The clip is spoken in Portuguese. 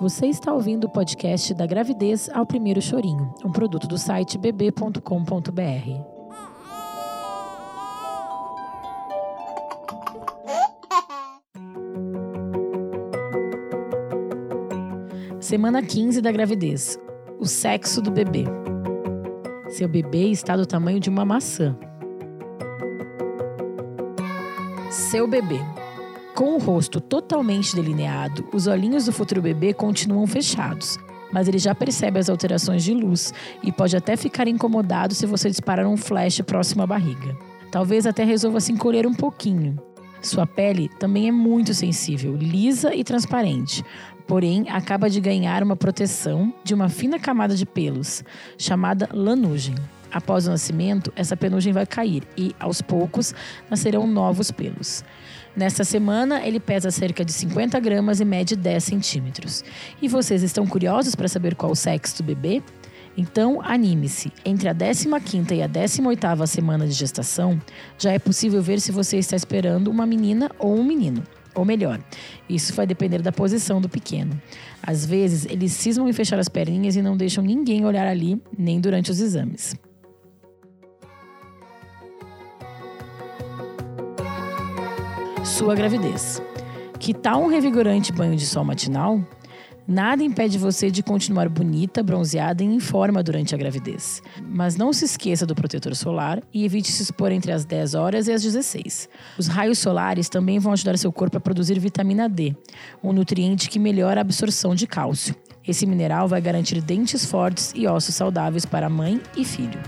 Você está ouvindo o podcast da gravidez ao primeiro chorinho, um produto do site bb.com.br. Semana 15 da gravidez. O sexo do bebê. Seu bebê está do tamanho de uma maçã. Seu bebê. Com o rosto totalmente delineado, os olhinhos do futuro bebê continuam fechados, mas ele já percebe as alterações de luz e pode até ficar incomodado se você disparar um flash próximo à barriga. Talvez até resolva se encolher um pouquinho. Sua pele também é muito sensível, lisa e transparente, porém acaba de ganhar uma proteção de uma fina camada de pelos, chamada lanugem. Após o nascimento, essa penugem vai cair e, aos poucos, nascerão novos pelos. Nesta semana, ele pesa cerca de 50 gramas e mede 10 centímetros. E vocês estão curiosos para saber qual o sexo do bebê? Então, anime-se. Entre a 15ª e a 18ª semana de gestação, já é possível ver se você está esperando uma menina ou um menino. Ou melhor, isso vai depender da posição do pequeno. Às vezes, eles cismam em fechar as perninhas e não deixam ninguém olhar ali, nem durante os exames. Sua gravidez. Que tal um revigorante banho de sol matinal? Nada impede você de continuar bonita, bronzeada e em forma durante a gravidez. Mas não se esqueça do protetor solar e evite se expor entre as 10 horas e as 16. Os raios solares também vão ajudar seu corpo a produzir vitamina D, um nutriente que melhora a absorção de cálcio. Esse mineral vai garantir dentes fortes e ossos saudáveis para mãe e filho.